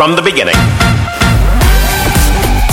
from the beginning.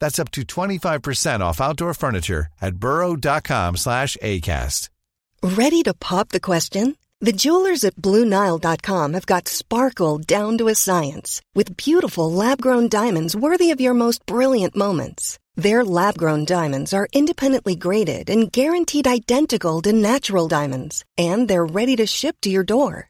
That's up to 25% off outdoor furniture at burrow.com slash ACAST. Ready to pop the question? The jewelers at BlueNile.com have got sparkle down to a science with beautiful lab grown diamonds worthy of your most brilliant moments. Their lab grown diamonds are independently graded and guaranteed identical to natural diamonds, and they're ready to ship to your door.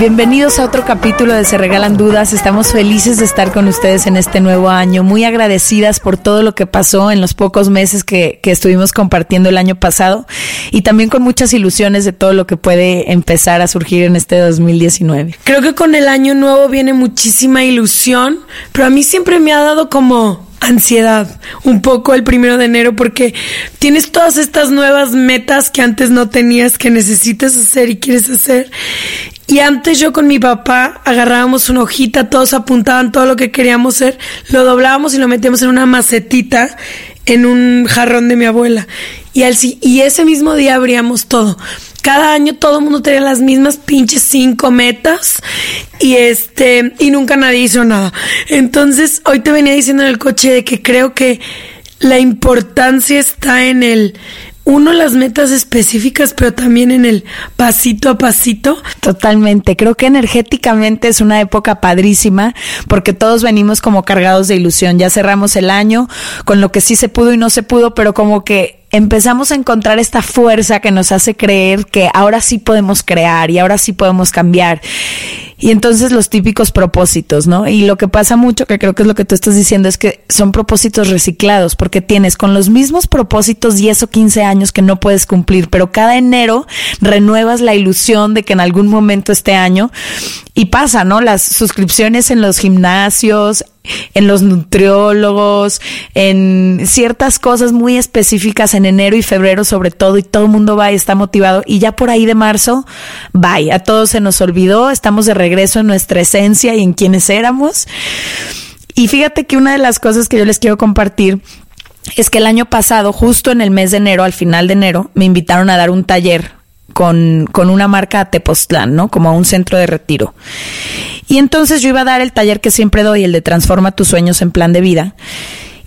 Bienvenidos a otro capítulo de Se Regalan Dudas. Estamos felices de estar con ustedes en este nuevo año, muy agradecidas por todo lo que pasó en los pocos meses que, que estuvimos compartiendo el año pasado y también con muchas ilusiones de todo lo que puede empezar a surgir en este 2019. Creo que con el año nuevo viene muchísima ilusión, pero a mí siempre me ha dado como ansiedad un poco el primero de enero porque tienes todas estas nuevas metas que antes no tenías que necesitas hacer y quieres hacer. Y antes yo con mi papá agarrábamos una hojita, todos apuntaban todo lo que queríamos hacer, lo doblábamos y lo metíamos en una macetita en un jarrón de mi abuela. Y, al, y ese mismo día abríamos todo. Cada año todo el mundo tenía las mismas pinches cinco metas y este y nunca nadie hizo nada. Entonces hoy te venía diciendo en el coche de que creo que la importancia está en el uno las metas específicas, pero también en el pasito a pasito. Totalmente, creo que energéticamente es una época padrísima porque todos venimos como cargados de ilusión. Ya cerramos el año con lo que sí se pudo y no se pudo, pero como que empezamos a encontrar esta fuerza que nos hace creer que ahora sí podemos crear y ahora sí podemos cambiar. Y entonces los típicos propósitos, ¿no? Y lo que pasa mucho, que creo que es lo que tú estás diciendo, es que son propósitos reciclados, porque tienes con los mismos propósitos 10 o 15 años que no puedes cumplir, pero cada enero renuevas la ilusión de que en algún momento este año, y pasa, ¿no? Las suscripciones en los gimnasios, en los nutriólogos, en ciertas cosas muy específicas en enero y febrero sobre todo y todo el mundo va y está motivado y ya por ahí de marzo, bye, a todos se nos olvidó, estamos de regreso en nuestra esencia y en quienes éramos. Y fíjate que una de las cosas que yo les quiero compartir es que el año pasado, justo en el mes de enero, al final de enero, me invitaron a dar un taller con, con una marca a Tepoztlán, ¿no? Como a un centro de retiro. Y entonces yo iba a dar el taller que siempre doy, el de Transforma tus sueños en plan de vida.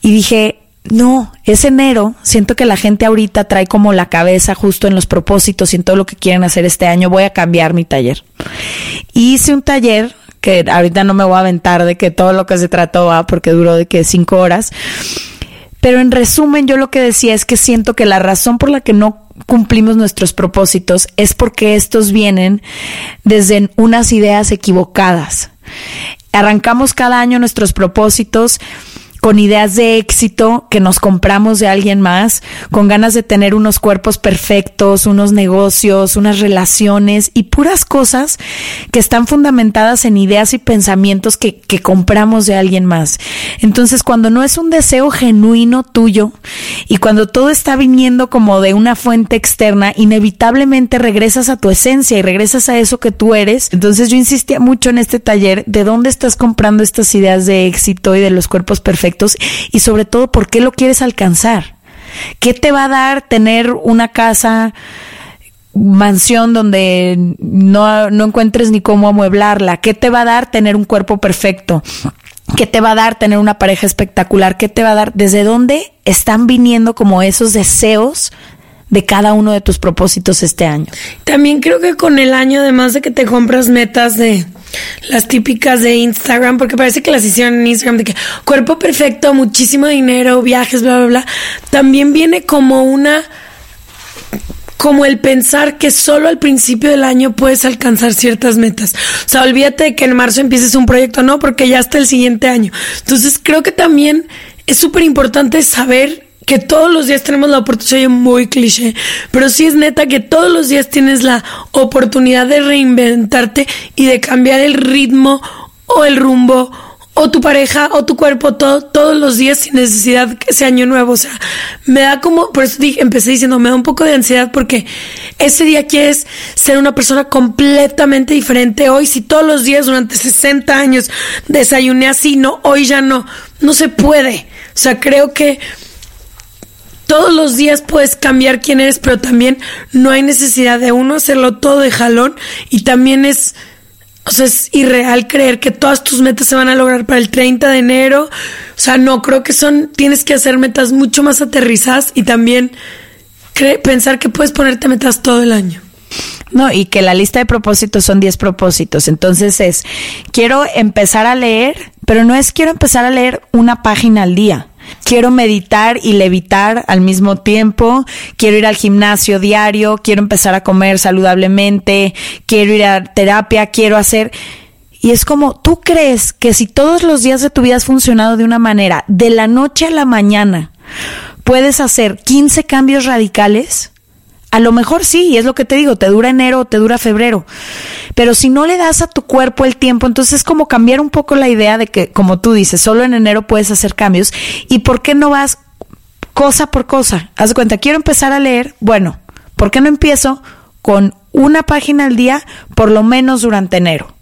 Y dije, no, es enero, siento que la gente ahorita trae como la cabeza justo en los propósitos y en todo lo que quieren hacer este año, voy a cambiar mi taller. Y hice un taller que ahorita no me voy a aventar de que todo lo que se trató va porque duró de que cinco horas. Pero en resumen, yo lo que decía es que siento que la razón por la que no cumplimos nuestros propósitos es porque estos vienen desde unas ideas equivocadas. Arrancamos cada año nuestros propósitos con ideas de éxito que nos compramos de alguien más, con ganas de tener unos cuerpos perfectos, unos negocios, unas relaciones y puras cosas que están fundamentadas en ideas y pensamientos que, que compramos de alguien más. Entonces, cuando no es un deseo genuino tuyo y cuando todo está viniendo como de una fuente externa, inevitablemente regresas a tu esencia y regresas a eso que tú eres. Entonces, yo insistía mucho en este taller de dónde estás comprando estas ideas de éxito y de los cuerpos perfectos y sobre todo por qué lo quieres alcanzar. ¿Qué te va a dar tener una casa mansión donde no, no encuentres ni cómo amueblarla? ¿Qué te va a dar tener un cuerpo perfecto? ¿Qué te va a dar tener una pareja espectacular? ¿Qué te va a dar? ¿Desde dónde están viniendo como esos deseos de cada uno de tus propósitos este año? También creo que con el año, además de que te compras metas de las típicas de Instagram, porque parece que las hicieron en Instagram, de que cuerpo perfecto, muchísimo dinero, viajes, bla, bla, bla, también viene como una como el pensar que solo al principio del año puedes alcanzar ciertas metas. O sea, olvídate de que en marzo empieces un proyecto, no, porque ya está el siguiente año. Entonces, creo que también es súper importante saber que todos los días tenemos la oportunidad, soy muy cliché, pero sí es neta que todos los días tienes la oportunidad de reinventarte y de cambiar el ritmo o el rumbo o tu pareja o tu cuerpo todo, todos los días sin necesidad que sea año nuevo. O sea, me da como, por eso dije, empecé diciendo, me da un poco de ansiedad porque ese día quieres ser una persona completamente diferente. Hoy, si todos los días durante 60 años desayuné así, no, hoy ya no, no se puede. O sea, creo que todos los días puedes cambiar quién eres, pero también no hay necesidad de uno hacerlo todo de jalón y también es o sea, es irreal creer que todas tus metas se van a lograr para el 30 de enero. O sea, no, creo que son, tienes que hacer metas mucho más aterrizadas y también pensar que puedes ponerte metas todo el año. No, y que la lista de propósitos son 10 propósitos. Entonces es, quiero empezar a leer, pero no es quiero empezar a leer una página al día. Quiero meditar y levitar al mismo tiempo, quiero ir al gimnasio diario, quiero empezar a comer saludablemente, quiero ir a terapia, quiero hacer... Y es como, tú crees que si todos los días de tu vida has funcionado de una manera, de la noche a la mañana, puedes hacer 15 cambios radicales, a lo mejor sí, y es lo que te digo, te dura enero te dura febrero. Pero si no le das a tu cuerpo el tiempo, entonces es como cambiar un poco la idea de que, como tú dices, solo en enero puedes hacer cambios. ¿Y por qué no vas cosa por cosa? Haz de cuenta, quiero empezar a leer. Bueno, ¿por qué no empiezo con una página al día, por lo menos durante enero?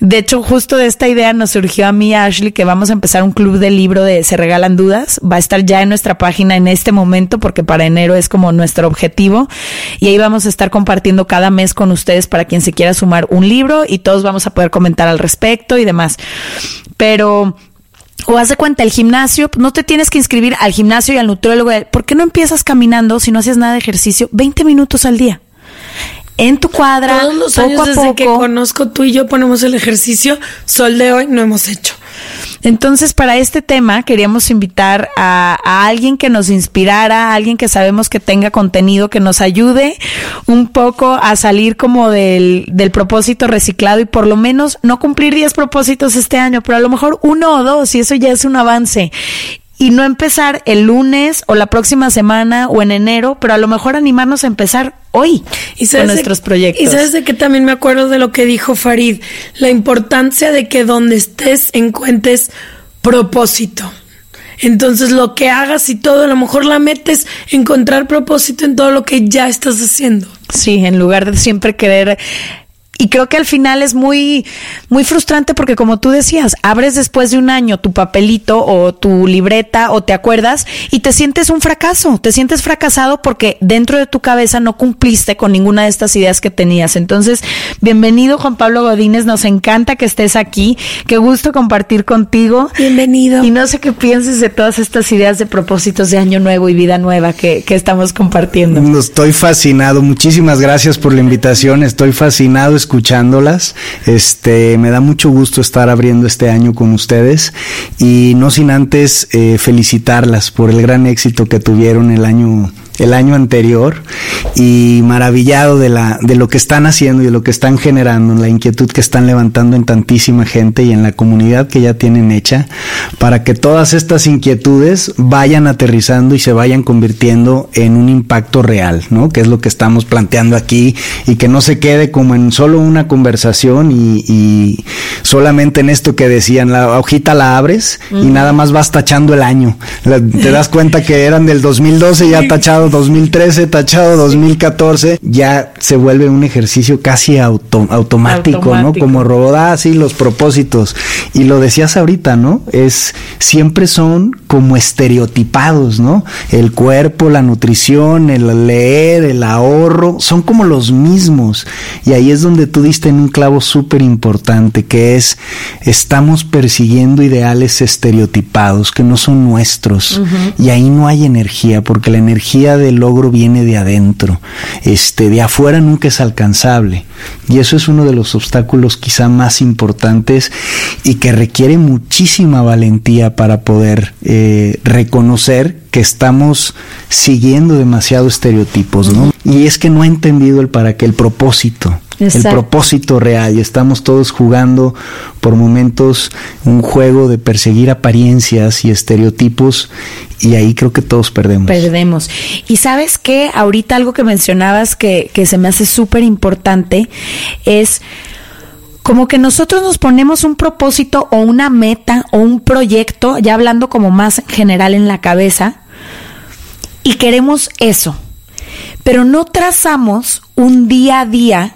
De hecho, justo de esta idea nos surgió a mí, Ashley, que vamos a empezar un club de libro de Se Regalan Dudas. Va a estar ya en nuestra página en este momento porque para enero es como nuestro objetivo. Y ahí vamos a estar compartiendo cada mes con ustedes para quien se quiera sumar un libro y todos vamos a poder comentar al respecto y demás. Pero o haz de cuenta, el gimnasio, no te tienes que inscribir al gimnasio y al nutriólogo. ¿Por qué no empiezas caminando si no haces nada de ejercicio 20 minutos al día? En tu cuadra. Todos los años desde que conozco tú y yo ponemos el ejercicio, sol de hoy no hemos hecho. Entonces, para este tema queríamos invitar a, a, alguien que nos inspirara, a alguien que sabemos que tenga contenido, que nos ayude un poco a salir como del, del propósito reciclado y por lo menos no cumplir 10 propósitos este año, pero a lo mejor uno o dos y eso ya es un avance y no empezar el lunes o la próxima semana o en enero, pero a lo mejor animarnos a empezar hoy y con nuestros proyectos. Y sabes de que también me acuerdo de lo que dijo Farid, la importancia de que donde estés encuentres propósito. Entonces lo que hagas y todo, a lo mejor la metes encontrar propósito en todo lo que ya estás haciendo. Sí, en lugar de siempre querer y creo que al final es muy, muy frustrante porque como tú decías, abres después de un año tu papelito o tu libreta o te acuerdas y te sientes un fracaso, te sientes fracasado porque dentro de tu cabeza no cumpliste con ninguna de estas ideas que tenías. Entonces, bienvenido Juan Pablo Godínez, nos encanta que estés aquí, qué gusto compartir contigo. Bienvenido. Y no sé qué pienses de todas estas ideas de propósitos de año nuevo y vida nueva que, que estamos compartiendo. Estoy fascinado, muchísimas gracias por la invitación, estoy fascinado escuchándolas. Este, me da mucho gusto estar abriendo este año con ustedes y no sin antes eh, felicitarlas por el gran éxito que tuvieron el año el año anterior y maravillado de la de lo que están haciendo y de lo que están generando, la inquietud que están levantando en tantísima gente y en la comunidad que ya tienen hecha para que todas estas inquietudes vayan aterrizando y se vayan convirtiendo en un impacto real, ¿no? Que es lo que estamos planteando aquí y que no se quede como en solo una conversación y, y solamente en esto que decían, la hojita la abres y nada más vas tachando el año. te das cuenta que eran del 2012 y ya tachado tachado 2013, tachado 2014, ya se vuelve un ejercicio casi automático, ¿no? Como robot, ah, sí, los propósitos. Y lo decías ahorita, ¿no? Es, siempre son como estereotipados, ¿no? El cuerpo, la nutrición, el leer, el ahorro, son como los mismos. Y ahí es donde tú diste en un clavo súper importante, que es, estamos persiguiendo ideales estereotipados que no son nuestros. Y ahí no hay energía, porque la energía del logro viene de adentro. Este, de afuera nunca es alcanzable. Y eso es uno de los obstáculos quizá más importantes y que requiere muchísima valentía para poder eh, reconocer que estamos siguiendo demasiado estereotipos, ¿no? Y es que no ha entendido el para qué, el propósito, el propósito real. Y estamos todos jugando por momentos un juego de perseguir apariencias y estereotipos y ahí creo que todos perdemos. Perdemos. Y sabes qué, ahorita algo que mencionabas que, que se me hace súper importante es como que nosotros nos ponemos un propósito o una meta o un proyecto, ya hablando como más general en la cabeza, y queremos eso, pero no trazamos un día a día.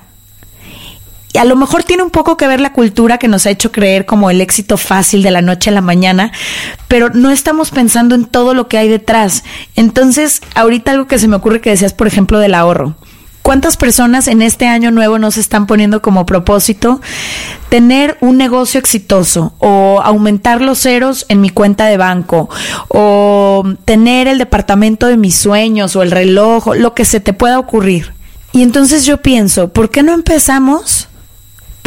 Y a lo mejor tiene un poco que ver la cultura que nos ha hecho creer como el éxito fácil de la noche a la mañana, pero no estamos pensando en todo lo que hay detrás. Entonces, ahorita algo que se me ocurre que decías, por ejemplo, del ahorro. ¿Cuántas personas en este año nuevo nos están poniendo como propósito tener un negocio exitoso o aumentar los ceros en mi cuenta de banco o tener el departamento de mis sueños o el reloj, lo que se te pueda ocurrir? Y entonces yo pienso, ¿por qué no empezamos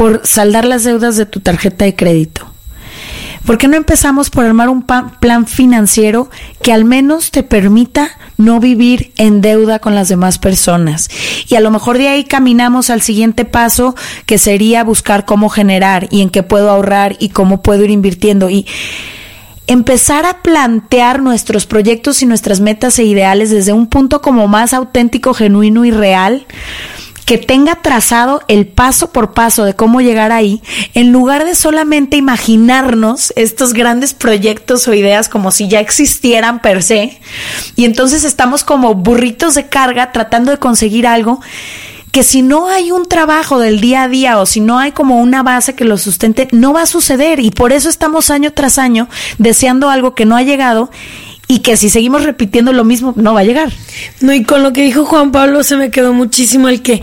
por saldar las deudas de tu tarjeta de crédito? ¿Por qué no empezamos por armar un plan financiero que al menos te permita no vivir en deuda con las demás personas? Y a lo mejor de ahí caminamos al siguiente paso, que sería buscar cómo generar y en qué puedo ahorrar y cómo puedo ir invirtiendo. Y empezar a plantear nuestros proyectos y nuestras metas e ideales desde un punto como más auténtico, genuino y real que tenga trazado el paso por paso de cómo llegar ahí, en lugar de solamente imaginarnos estos grandes proyectos o ideas como si ya existieran per se, y entonces estamos como burritos de carga tratando de conseguir algo que si no hay un trabajo del día a día o si no hay como una base que lo sustente, no va a suceder. Y por eso estamos año tras año deseando algo que no ha llegado y que si seguimos repitiendo lo mismo no va a llegar. No, y con lo que dijo Juan Pablo se me quedó muchísimo el que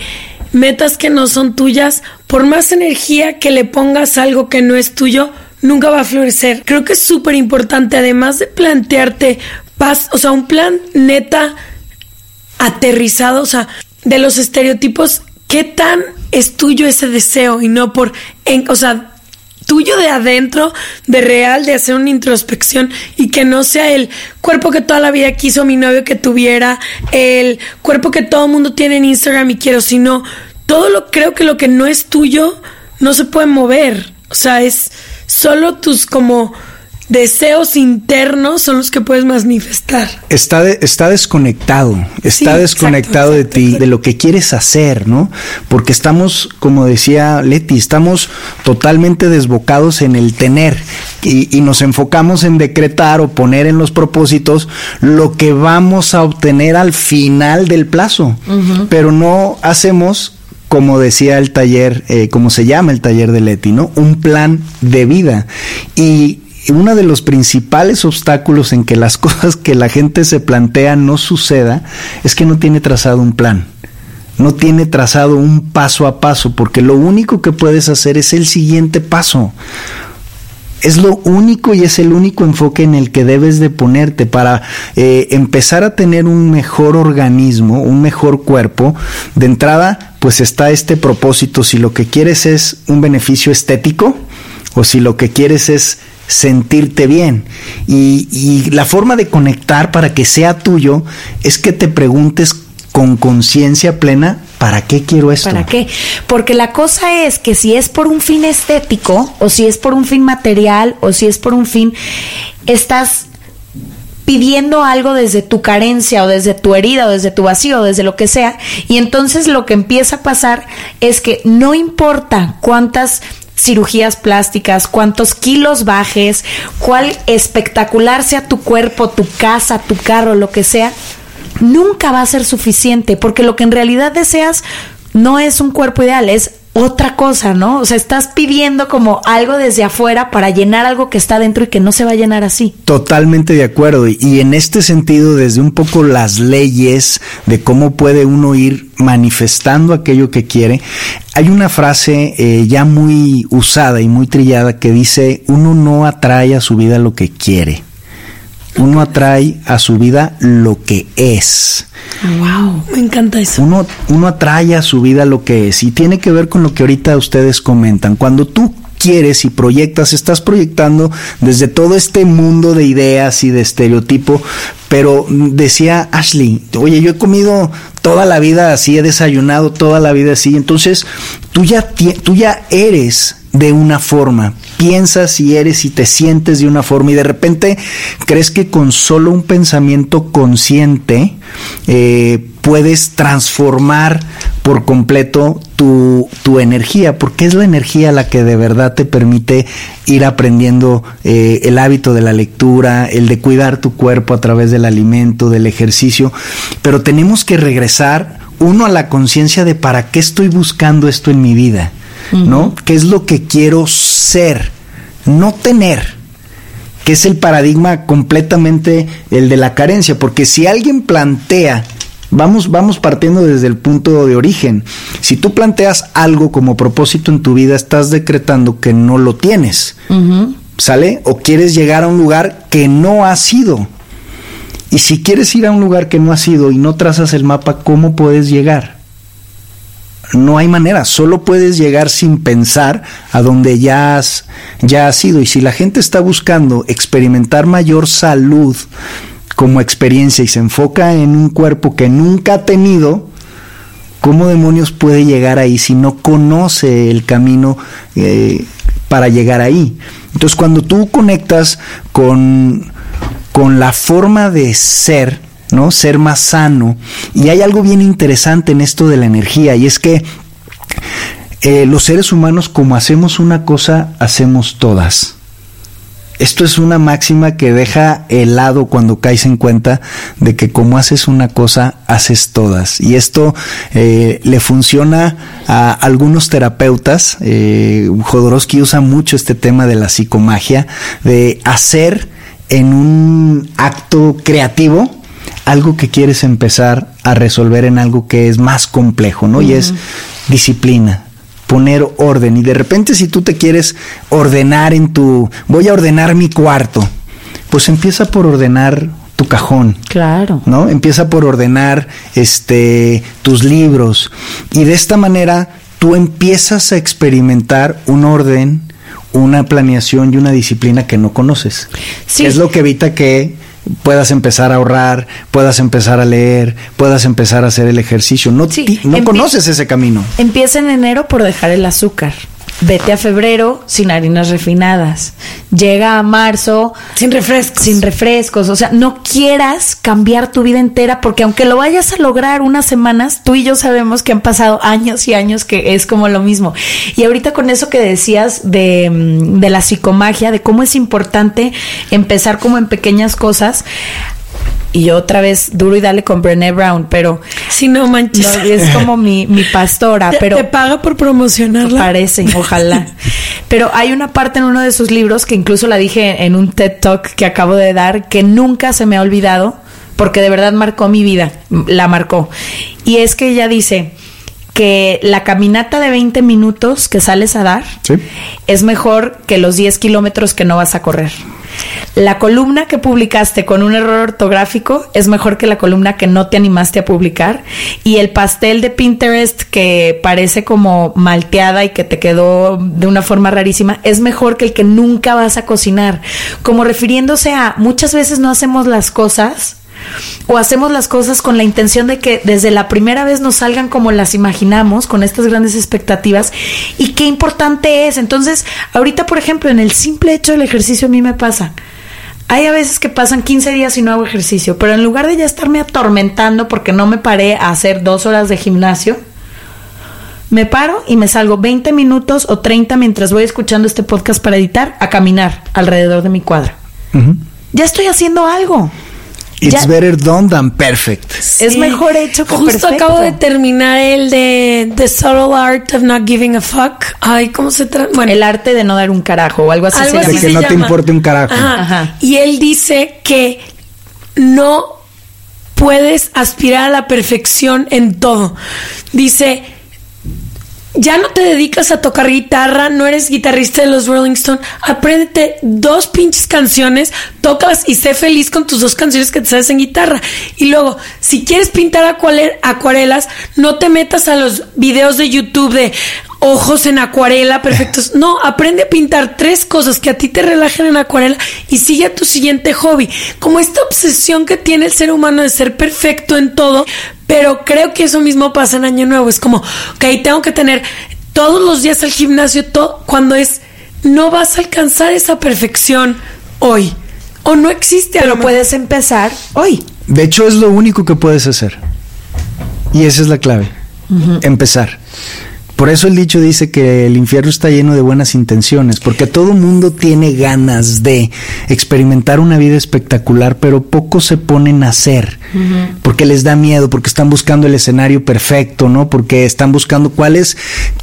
metas que no son tuyas, por más energía que le pongas algo que no es tuyo, nunca va a florecer. Creo que es súper importante, además de plantearte paz, o sea, un plan neta aterrizado, o sea, de los estereotipos, ¿qué tan es tuyo ese deseo? Y no por, en, o sea, tuyo de adentro, de real, de hacer una introspección y que no sea el cuerpo que toda la vida quiso mi novio que tuviera, el cuerpo que todo el mundo tiene en Instagram y quiero, sino todo lo creo que lo que no es tuyo no se puede mover. O sea, es solo tus como deseos internos son los que puedes manifestar. Está, está desconectado, está desconectado de ti, de lo que quieres hacer, ¿no? Porque estamos, como decía Leti, estamos totalmente desbocados en el tener y, y nos enfocamos en decretar o poner en los propósitos lo que vamos a obtener al final del plazo, pero no hacemos como decía el taller, eh, como se llama el taller de Leti, ¿no? Un plan de vida. Y uno de los principales obstáculos en que las cosas que la gente se plantea no suceda es que no tiene trazado un plan. No tiene trazado un paso a paso, porque lo único que puedes hacer es el siguiente paso. Es lo único y es el único enfoque en el que debes de ponerte para eh, empezar a tener un mejor organismo, un mejor cuerpo. De entrada, pues está este propósito, si lo que quieres es un beneficio estético o si lo que quieres es sentirte bien. Y, la forma de conectar para que sea tuyo es que te preguntes con conciencia plena, ¿para qué quiero esto? ¿Para qué? Porque la cosa es que si es por un fin estético, o si es por un fin material, o si es por un fin, estás pidiendo algo desde tu carencia o desde tu herida o desde tu vacío o desde lo que sea. Y entonces lo que empieza a pasar es que no importa cuántas cirugías plásticas, cuántos kilos bajes, cuál espectacular sea tu cuerpo, tu casa, tu carro, lo que sea, nunca va a ser suficiente, porque lo que en realidad deseas no es un cuerpo ideal, es otra cosa, ¿no? O sea, estás pidiendo como algo desde afuera para llenar algo que está dentro y que no se va a llenar así. Totalmente de acuerdo. Y en este sentido, desde un poco las leyes de cómo puede uno ir manifestando aquello que quiere, hay una frase eh, ya muy usada y muy trillada que dice, uno no atrae a su vida lo que quiere uno atrae a su vida lo que es. Wow, me encanta eso. Uno, uno atrae a su vida lo que es y tiene que ver con lo que ahorita ustedes comentan. Cuando tú quieres y proyectas, estás proyectando desde todo este mundo de ideas y de estereotipo, pero decía Ashley, oye, yo he comido toda la vida así, he desayunado toda la vida así, entonces tú ya, tú ya eres de una forma, piensas y eres y te sientes de una forma y de repente crees que con solo un pensamiento consciente eh, puedes transformar por completo tu, tu, energía, porque es la energía la que de verdad te permite ir aprendiendo eh, el hábito de la lectura, el de cuidar tu cuerpo a través del alimento, del ejercicio, pero tenemos que regresar uno a la conciencia de para qué estoy buscando esto en mi vida. ¿No? ¿Qué es lo que quiero ser? No tener, que es el paradigma completamente el de la carencia, porque si alguien plantea, vamos, vamos partiendo desde el punto de origen, si tú planteas algo como propósito en tu vida, estás decretando que no lo tienes, ¿sale? O quieres llegar a un lugar que no has sido. Y si quieres ir a un lugar que no has ido y no trazas el mapa, ¿cómo puedes llegar? No hay manera, solo puedes llegar sin pensar a donde ya has, ya ido. Y si la gente está buscando experimentar mayor salud como experiencia y se enfoca en un cuerpo que nunca ha tenido, ¿cómo demonios puede llegar ahí si no conoce el camino eh, para llegar ahí? Entonces cuando tú conectas con, con la forma de ser, ¿no? Ser más sano. Y hay algo bien interesante en esto de la energía, y es que eh, los seres humanos, como hacemos una cosa, hacemos todas. Esto es una máxima que deja helado cuando caes en cuenta de que como haces una cosa, haces todas. Y esto eh, le funciona a algunos terapeutas. Eh, Jodorowsky usa mucho este tema de la psicomagia, de hacer en un acto creativo algo que quieres empezar a resolver en algo que es más complejo, ¿no? Y es disciplina, poner orden. Y de repente si tú te quieres ordenar en tu, voy a ordenar mi cuarto, pues empieza por ordenar tu cajón. Claro. ¿No? Empieza por ordenar este tus libros y de esta manera tú empiezas a experimentar un orden, una planeación y una disciplina que no conoces. Sí. Es lo que evita que puedas empezar a ahorrar, puedas empezar a leer, puedas empezar a hacer el ejercicio. No, no conoces ese camino. Empieza en enero por dejar el azúcar. Vete a febrero sin harinas refinadas. Llega a marzo sin refrescos. Sin refrescos. O sea, no quieras cambiar tu vida entera porque aunque lo vayas a lograr unas semanas, tú y yo sabemos que han pasado años y años que es como lo mismo. Y ahorita con eso que decías de, mm, de la psicomagia, de cómo es importante empezar como en pequeñas cosas, y yo otra vez duro y dale con Brené Brown, pero si no manches, es como mi, mi pastora, pero te paga por promocionarla. Parece, ojalá. pero hay una parte en uno de sus libros que incluso la dije en un TED Talk que acabo de dar que nunca se me ha olvidado porque de verdad marcó mi vida, la marcó. Y es que ella dice que la caminata de 20 minutos que sales a dar es mejor que los 10 kilómetros que no vas a correr. La columna que publicaste con un error ortográfico es mejor que la columna que no te animaste a publicar. Y el pastel de Pinterest que parece como malteada y que te quedó de una forma rarísima es mejor que el que nunca vas a cocinar. Como refiriéndose a muchas veces no hacemos las cosas o hacemos las cosas con la intención de que desde la primera vez nos salgan como las imaginamos, con estas grandes expectativas, y qué importante es. Entonces, ahorita, por ejemplo, en el simple hecho del ejercicio a mí me pasa. Hay a veces que pasan 15 días y no hago ejercicio, pero en lugar de ya estarme atormentando porque no me paré a hacer dos horas de gimnasio, me paro y me salgo 20 minutos o 30 mientras voy escuchando este podcast para editar a caminar alrededor de mi cuadra. Ya estoy haciendo algo. It's Ya- better done than perfect. Es mejor hecho que Justo perfecto. acabo de terminar el de The Subtle Art of Not Giving a Fuck. Ay, ¿cómo se trata? Bueno, El arte de no dar un carajo o algo así algo se llama. De que se no te llama. importe un carajo. Ajá. Ajá. Y él dice que no puedes aspirar a la perfección en todo. Dice, ya no te dedicas a tocar guitarra, no eres guitarrista de los Rolling Stones, apréndete dos pinches canciones, tócalas y sé feliz con tus dos canciones que te sabes en guitarra. Y luego, si quieres pintar acuare- acuarelas, no te metas a los videos de YouTube de ojos en acuarela perfectos. No, aprende a pintar tres cosas que a ti te relajen en acuarela y sigue a tu siguiente hobby. Como esta obsesión que tiene el ser humano de ser perfecto en todo, pero creo que eso mismo pasa en Año Nuevo. Es como, ok, tengo que tener todos los días al gimnasio, todo, cuando es, no vas a alcanzar esa perfección hoy. O no existe. Pero puedes empezar hoy. De hecho, es lo único que puedes hacer. Y esa es la clave. Empezar. Por eso el dicho dice que el infierno está lleno de buenas intenciones, porque todo mundo tiene ganas de experimentar una vida espectacular, pero pocos se ponen a hacer, porque les da miedo, porque están buscando el escenario perfecto, ¿no? Porque están buscando cuál es,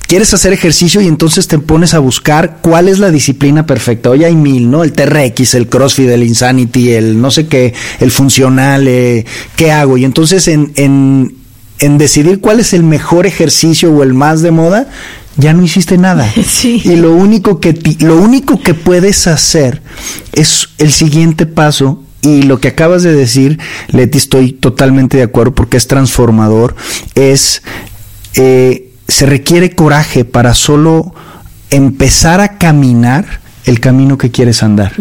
quieres hacer ejercicio y entonces te pones a buscar cuál es la disciplina perfecta. Hoy hay mil, ¿no? El TRX, el CrossFit, el Insanity, el no sé qué, el funcional, eh, ¿qué hago? Y entonces en, en, en decidir cuál es el mejor ejercicio o el más de moda, ya no hiciste nada. Sí. Y lo único que ti- lo único que puedes hacer es el siguiente paso y lo que acabas de decir, Leti, estoy totalmente de acuerdo porque es transformador, es eh, se requiere coraje para solo empezar a caminar el camino que quieres andar,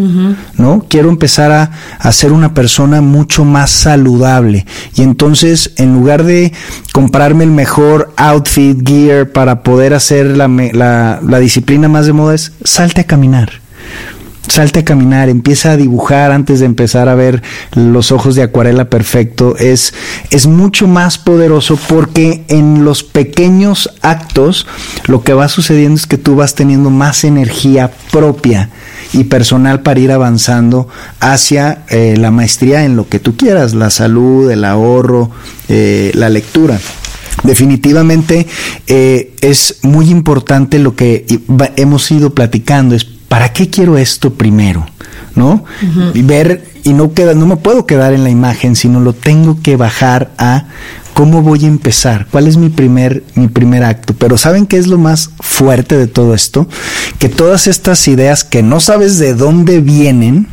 ¿no? Quiero empezar a, a ser una persona mucho más saludable y entonces en lugar de comprarme el mejor outfit, gear para poder hacer la, la, la disciplina más de moda es salte a caminar. Salte a caminar, empieza a dibujar antes de empezar a ver los ojos de acuarela perfecto. Es, es mucho más poderoso porque en los pequeños actos lo que va sucediendo es que tú vas teniendo más energía propia y personal para ir avanzando hacia eh, la maestría en lo que tú quieras, la salud, el ahorro, eh, la lectura. Definitivamente eh, es muy importante lo que hemos ido platicando, ¿para qué quiero esto primero? ¿No? Y ver, y no queda, no me puedo quedar en la imagen, sino lo tengo que bajar a cómo voy a empezar, cuál es mi primer, mi primer acto. Pero ¿saben qué es lo más fuerte de todo esto? Que todas estas ideas que no sabes de dónde vienen,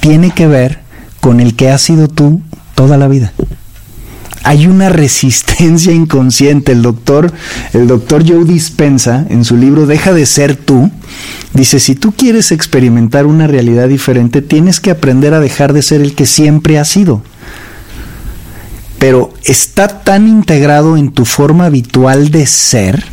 tiene que ver con el que has sido tú toda la vida hay una resistencia inconsciente. El doctor, el doctor Joe Dispensa, en su libro Deja de ser tú, dice, si tú quieres experimentar una realidad diferente, tienes que aprender a dejar de ser el que siempre has sido. Pero está tan integrado en tu forma habitual de ser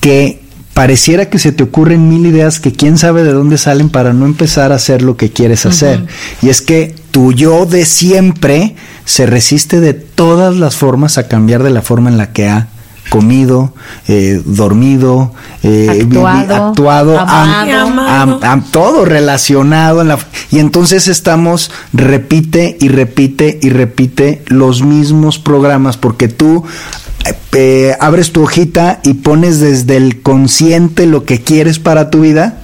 que pareciera que se te ocurren mil ideas que quién sabe de dónde salen para no empezar a hacer lo que quieres hacer. Y es que tu yo de siempre se resiste de todas las formas a cambiar de la forma en la que ha comido, eh, dormido, eh, Actuado, actuado, amado. am- Amado. am- am- todo relacionado en la y entonces estamos repite y repite y repite los mismos programas porque tú eh, abres tu hojita y pones desde el consciente lo que quieres para tu vida,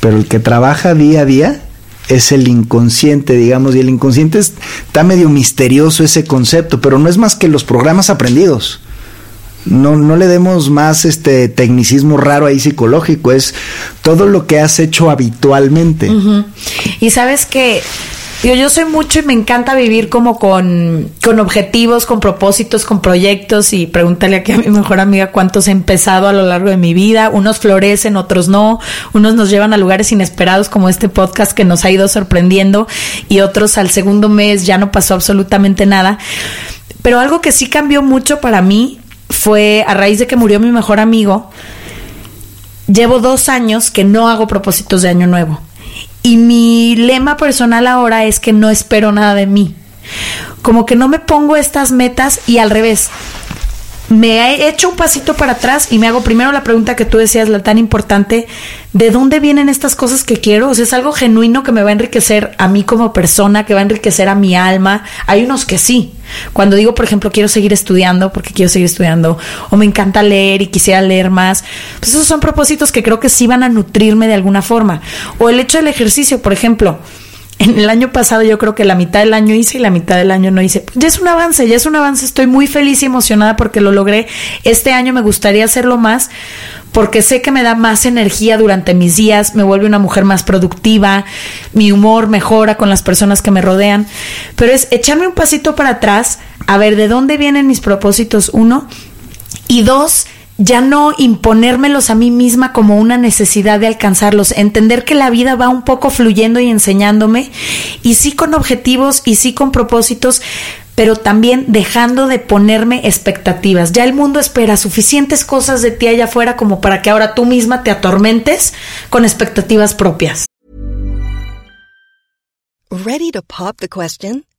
pero el que trabaja día a día es el inconsciente, digamos, y el inconsciente es- está medio misterioso ese concepto, pero no es más que los programas aprendidos. No, no le demos más este tecnicismo raro ahí psicológico, es todo lo que has hecho habitualmente. Y sabes que yo, yo soy mucho y me encanta vivir como con, con objetivos, con propósitos, con proyectos y pregúntale aquí a mi mejor amiga cuántos he empezado a lo largo de mi vida. Unos florecen, otros no. Unos nos llevan a lugares inesperados como este podcast que nos ha ido sorprendiendo y otros al segundo mes ya no pasó absolutamente nada. Pero algo que sí cambió mucho para mí fue a raíz de que murió mi mejor amigo llevo dos años que no hago propósitos de año nuevo. Y mi lema personal ahora es que no espero nada de mí. Como que no me pongo estas metas y al revés. Me he hecho un pasito para atrás y me hago primero la pregunta que tú decías, la tan importante, ¿de dónde vienen estas cosas que quiero? O sea, es algo genuino que me va a enriquecer a mí como persona, que va a enriquecer a mi alma. Hay unos que sí. Cuando digo, por ejemplo, quiero seguir estudiando, porque quiero seguir estudiando, o me encanta leer y quisiera leer más, pues esos son propósitos que creo que sí van a nutrirme de alguna forma. O el hecho del ejercicio, por ejemplo en el año pasado yo creo que la mitad del año hice y la mitad del año no hice. Ya es un avance, ya es un avance. Estoy muy feliz y emocionada porque lo logré. Este año me gustaría hacerlo más porque sé que me da más energía durante mis días, me vuelve una mujer más productiva, mi humor mejora con las personas que me rodean. Pero es echarme un pasito para atrás, a ver de dónde vienen mis propósitos, uno. Y dos, ya no imponérmelos a mí misma como una necesidad de alcanzarlos, entender que la vida va un poco fluyendo y enseñándome, y sí con objetivos y sí con propósitos, pero también dejando de ponerme expectativas. Ya el mundo espera suficientes cosas de ti allá afuera como para que ahora tú misma te atormentes con expectativas propias.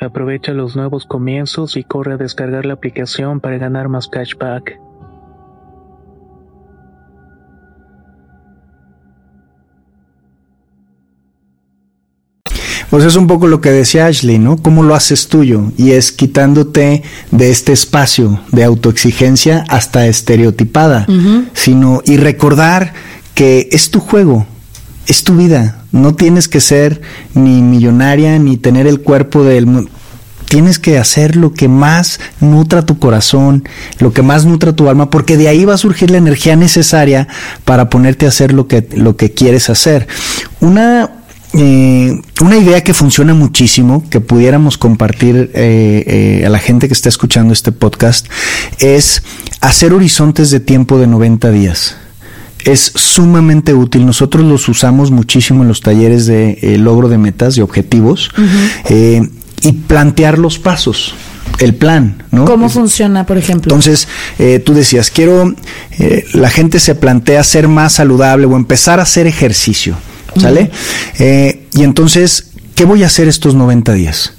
Aprovecha los nuevos comienzos y corre a descargar la aplicación para ganar más cashback. Pues es un poco lo que decía Ashley, ¿no? ¿Cómo lo haces tuyo? Y es quitándote de este espacio de autoexigencia hasta estereotipada, sino y recordar que es tu juego, es tu vida. No tienes que ser ni millonaria ni tener el cuerpo del tienes que hacer lo que más nutra tu corazón, lo que más nutra tu alma, porque de ahí va a surgir la energía necesaria para ponerte a hacer lo que, lo que quieres hacer. Una, eh, una idea que funciona muchísimo, que pudiéramos compartir eh, eh, a la gente que está escuchando este podcast, es hacer horizontes de tiempo de 90 días es sumamente útil. Nosotros los usamos muchísimo en los talleres de eh, logro de metas y objetivos eh, y plantear los pasos. El plan, ¿no? ¿Cómo funciona, por ejemplo? Entonces, eh, tú decías, quiero, la gente se plantea ser más saludable o empezar a hacer ejercicio, ¿sale? y entonces, ¿qué voy a hacer estos 90 días?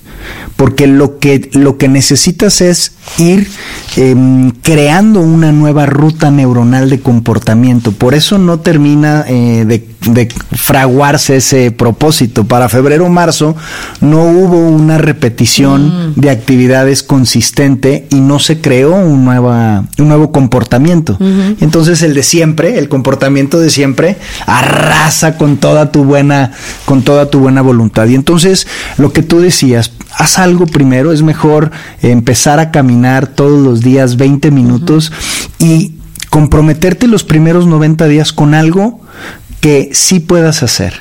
Porque lo que, lo que necesitas es ir em, creando una nueva ruta neuronal de comportamiento. Por eso no termina eh, de, de, fraguarse ese propósito. Para febrero o marzo no hubo una repetición mm. de actividades consistente y no se creó un, nueva, un nuevo comportamiento. Entonces el de siempre, el comportamiento de siempre, arrasa con toda tu buena, con toda tu buena voluntad. Y entonces lo que tú decías, haz algo primero, es mejor empezar a caminar todos los días 20 minutos y comprometerte los primeros 90 días con algo que sí puedas hacer,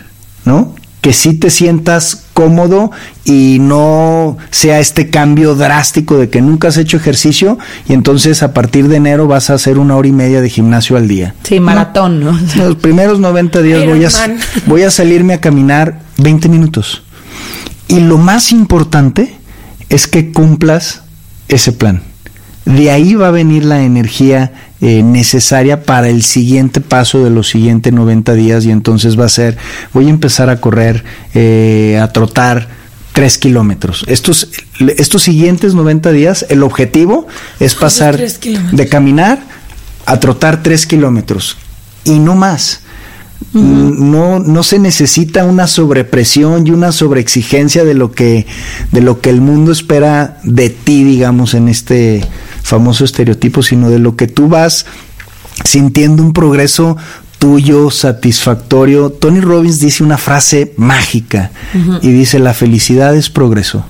¿no? Que sí te sientas cómodo y no sea este cambio drástico de que nunca has hecho ejercicio y entonces a partir de enero vas a hacer una hora y media de gimnasio al día. Sí, maratón, ¿no? Los primeros 90 días voy a, voy a salirme a caminar 20 minutos. Y lo más importante es que cumplas ese plan. De ahí va a venir la energía eh, necesaria para el siguiente paso de los siguientes 90 días y entonces va a ser, voy a empezar a correr, eh, a trotar 3 kilómetros. Estos, estos siguientes 90 días, el objetivo es pasar de caminar a trotar 3 kilómetros y no más. No, no se necesita una sobrepresión y una sobreexigencia de lo que, de lo que el mundo espera de ti, digamos, en este famoso estereotipo, sino de lo que tú vas sintiendo un progreso tuyo, satisfactorio. Tony Robbins dice una frase mágica y dice, la felicidad es progreso.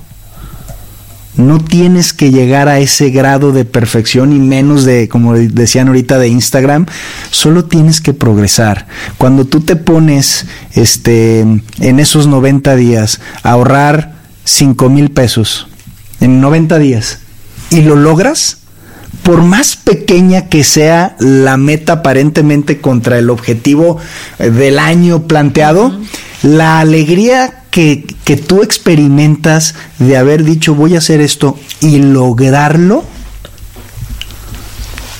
No tienes que llegar a ese grado de perfección y menos de, como decían ahorita, de Instagram. Solo tienes que progresar. Cuando tú te pones este, en esos 90 días a ahorrar 5 mil pesos en 90 días y lo logras, por más pequeña que sea la meta aparentemente contra el objetivo eh, del año planteado, la alegría que, que tú experimentas de haber dicho voy a hacer esto y lograrlo,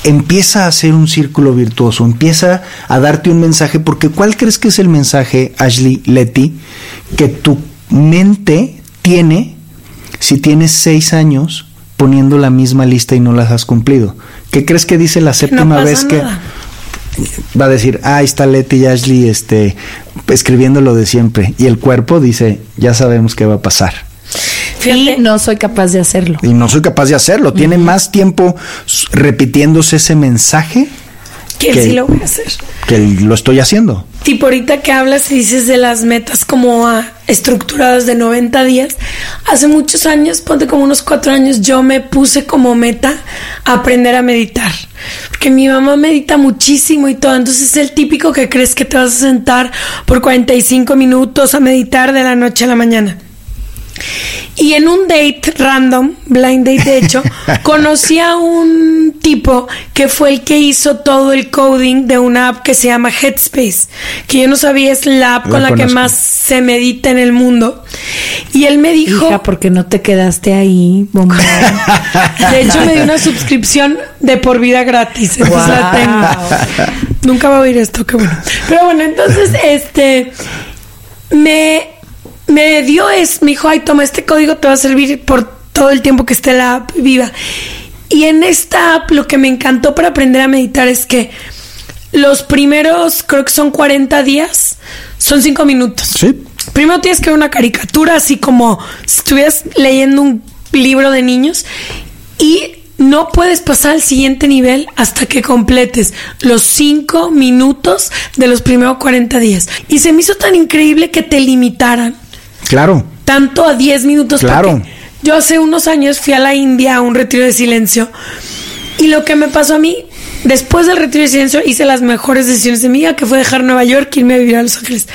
empieza a hacer un círculo virtuoso, empieza a darte un mensaje, porque ¿cuál crees que es el mensaje, Ashley Letty, que tu mente tiene si tienes seis años poniendo la misma lista y no las has cumplido? ¿Qué crees que dice la séptima vez que va a decir, ah, ahí está Letty y Ashley este, escribiendo lo de siempre. Y el cuerpo dice, ya sabemos qué va a pasar. Y no soy capaz de hacerlo. Y no soy capaz de hacerlo. Tiene más tiempo repitiéndose ese mensaje que, sí lo voy a hacer. Que lo estoy haciendo. Tipo, ahorita que hablas y dices de las metas como estructuradas de 90 días, hace muchos años, ponte como unos cuatro años, yo me puse como meta aprender a meditar. Porque mi mamá medita muchísimo y todo. Entonces es el típico que crees que te vas a sentar por 45 minutos a meditar de la noche a la mañana. Y en un date random, blind date de hecho, conocí a un tipo que fue el que hizo todo el coding de una app que se llama Headspace, que yo no sabía es la app con la que más se medita en el mundo. Y él me dijo... Hija, ¿por qué no te quedaste ahí, De hecho, me dio una suscripción de por vida gratis. Entonces la tengo. Nunca va a oír esto, qué bueno. Pero bueno, entonces, este... Me me dio es, me dijo, ay, toma, este código te va a servir por todo el tiempo que esté la app viva. Y en esta app lo que me encantó para aprender a meditar es que los primeros, creo que son 40 días, son 5 minutos. Sí. Primero tienes que ver una caricatura, así como si estuvieras leyendo un libro de niños. Y no puedes pasar al siguiente nivel hasta que completes los 5 minutos de los primeros 40 días. Y se me hizo tan increíble que te limitaran Claro. Tanto a 10 minutos. Claro. Yo hace unos años fui a la India a un retiro de silencio y lo que me pasó a mí, después del retiro de silencio hice las mejores decisiones de mi vida, que fue dejar Nueva York y irme a vivir a Los Ángeles.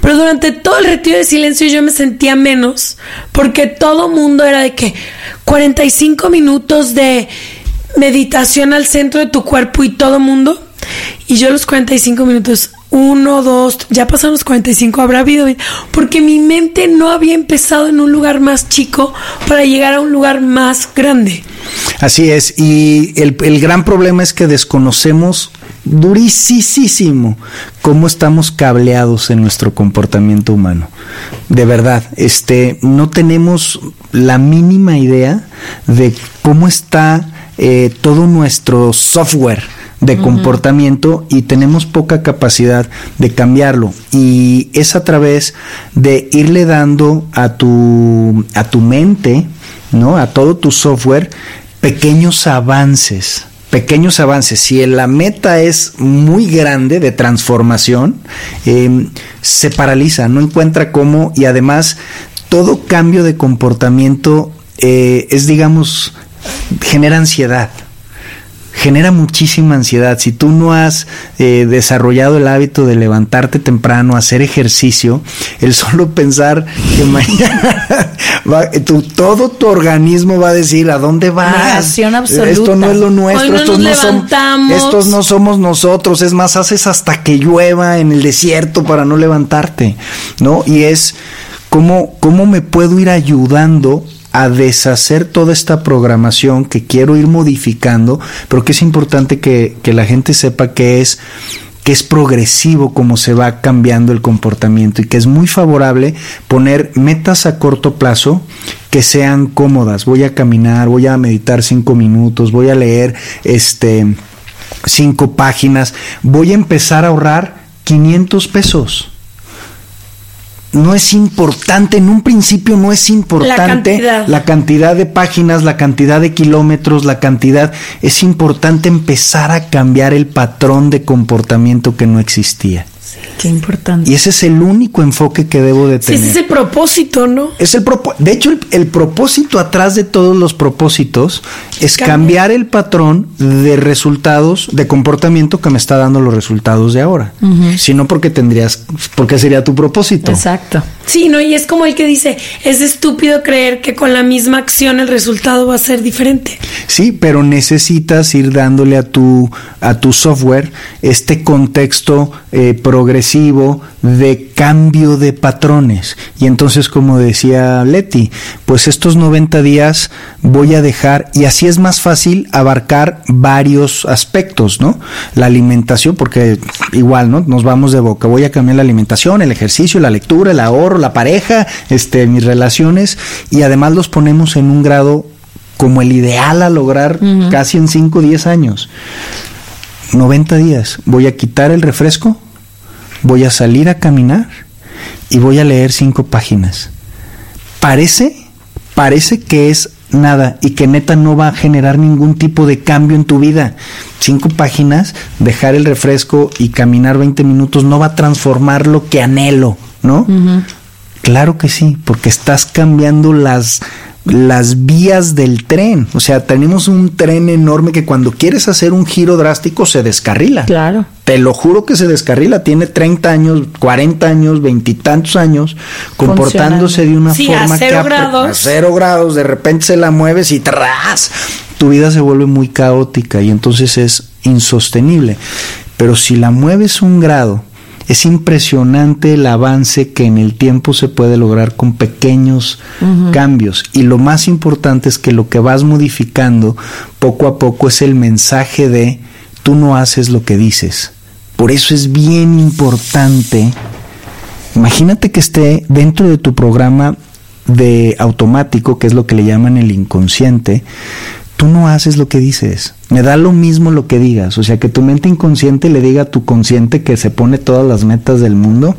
Pero durante todo el retiro de silencio yo me sentía menos porque todo mundo era de que 45 minutos de meditación al centro de tu cuerpo y todo mundo. Y yo los 45 minutos uno, dos, ya pasaron los 45, habrá habido, porque mi mente no había empezado en un lugar más chico para llegar a un lugar más grande. Así es, y el, el gran problema es que desconocemos durísimo cómo estamos cableados en nuestro comportamiento humano. De verdad, este, no tenemos la mínima idea de cómo está eh, todo nuestro software de comportamiento y tenemos poca capacidad de cambiarlo. Y es a través de irle dando a tu a tu mente no a todo tu software pequeños avances pequeños avances. Si la meta es muy grande de transformación, em, se paraliza, no encuentra cómo y además todo cambio de comportamiento eh, es, digamos, genera ansiedad genera muchísima ansiedad. Si tú no has eh, desarrollado el hábito de levantarte temprano, hacer ejercicio, el solo pensar que mañana todo tu organismo va a decir a dónde vas. Esto no es lo nuestro, estos, no estos no somos nosotros. Es más, haces hasta que llueva en el desierto para no levantarte, ¿no? Y es cómo, cómo me puedo ir ayudando a deshacer toda esta programación que quiero ir modificando, pero que es importante que, la gente sepa que es que es progresivo como se va cambiando el comportamiento y que es muy favorable poner metas a corto plazo que sean cómodas. Voy a caminar, voy a meditar cinco minutos, voy a leer este cinco páginas, voy a empezar a ahorrar 500 pesos no es importante, en un principio no es importante la cantidad. de páginas, la cantidad de kilómetros, la cantidad, es importante empezar a cambiar el patrón de comportamiento que no existía. Qué importante. Y ese es el único enfoque que debo de tener. es ese propósito, ¿no? Es el de hecho, el, propósito atrás de todos los propósitos es cambiar el patrón de resultados, de comportamiento que me está dando los resultados de ahora. Si no, porque tendrías, porque sería tu propósito. Exacto. Sí, no, y es como el que dice, es estúpido creer que con la misma acción el resultado va a ser diferente. Sí, pero necesitas ir dándole a tu, a tu software este contexto eh, progresivo de cambio de patrones. Y entonces, como decía Leti, pues estos 90 días voy a dejar, y así es más fácil abarcar varios aspectos, ¿no? La alimentación, porque igual, ¿no? Nos vamos de boca. Voy a cambiar la alimentación, el ejercicio, la lectura, el ahorro, la pareja, este, mis relaciones, y además los ponemos en un grado como el ideal a lograr casi en 5 o 10 años. 90 días. Voy a quitar el refresco, voy a salir a caminar y voy a leer cinco páginas. Parece, parece que es nada y que neta no va a generar ningún tipo de cambio en tu vida. Cinco páginas, dejar el refresco y caminar 20 minutos no va a transformar lo que anhelo, ¿no? Claro que sí, porque estás cambiando las las vías del tren. O sea, tenemos un tren enorme que cuando quieres hacer un giro drástico se descarrila. Claro. Te lo juro que se descarrila. Tiene 30 años, 40 años, veintitantos años, comportándose de una forma a cero grados. a cero grados. De repente se la mueves y tras. Tu vida se vuelve muy caótica y entonces es insostenible. Pero si la mueves un grado es impresionante el avance que en el tiempo se puede lograr con pequeños cambios. Y lo más importante es que lo que vas modificando poco a poco es el mensaje de tú no haces lo que dices. Por eso es bien importante. Imagínate que esté dentro de tu programa de automático, que es lo que le llaman el inconsciente, tú no haces lo que dices. Me da lo mismo lo que digas. O sea, que tu mente inconsciente le diga a tu consciente que se pone todas las metas del mundo.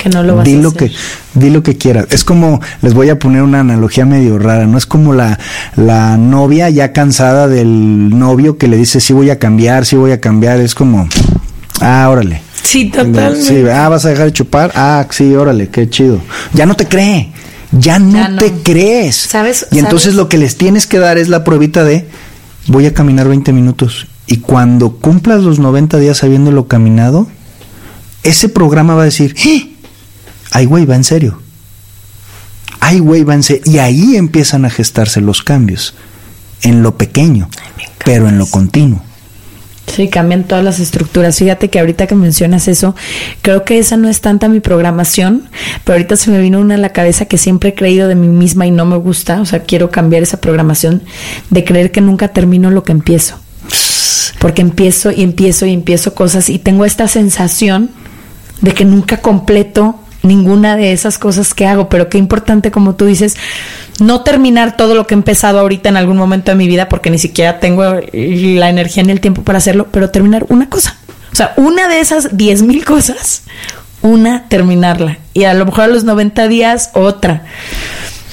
Que no lo vas di a lo hacer. que di lo que quieras. Es como les voy a poner una analogía medio rara, no es como la la novia ya cansada del novio que le dice sí voy a cambiar, sí voy a cambiar, es como ah, órale. Sí, totalmente. Sí, ah, vas a dejar de chupar. Ah, sí, órale, qué chido. Ya no te cree ya no, te crees. ¿Sabes? Y entonces lo que les tienes que dar es la pruebita de voy a caminar 20 minutos. Y cuando cumplas los 90 días habiéndolo caminado, ese programa va a decir, ¡Eh! ay güey, va en serio. Ay güey, va en serio. Y ahí empiezan a gestarse los cambios. En lo pequeño, pero en lo continuo. Sí, cambian todas las estructuras. Fíjate que ahorita que mencionas eso, creo que esa no es tanta mi programación, pero ahorita se me vino una a la cabeza que siempre he creído de mí misma y no me gusta. O sea, quiero cambiar esa programación de creer que nunca termino lo que empiezo. Porque empiezo y empiezo y empiezo cosas y tengo esta sensación de que nunca completo ninguna de esas cosas que hago, pero qué importante como tú dices, no terminar todo lo que he empezado ahorita en algún momento de mi vida, porque ni siquiera tengo la energía ni el tiempo para hacerlo, pero terminar una cosa. O sea, una de esas diez mil cosas, una terminarla. Y a lo mejor a los 90 días, otra.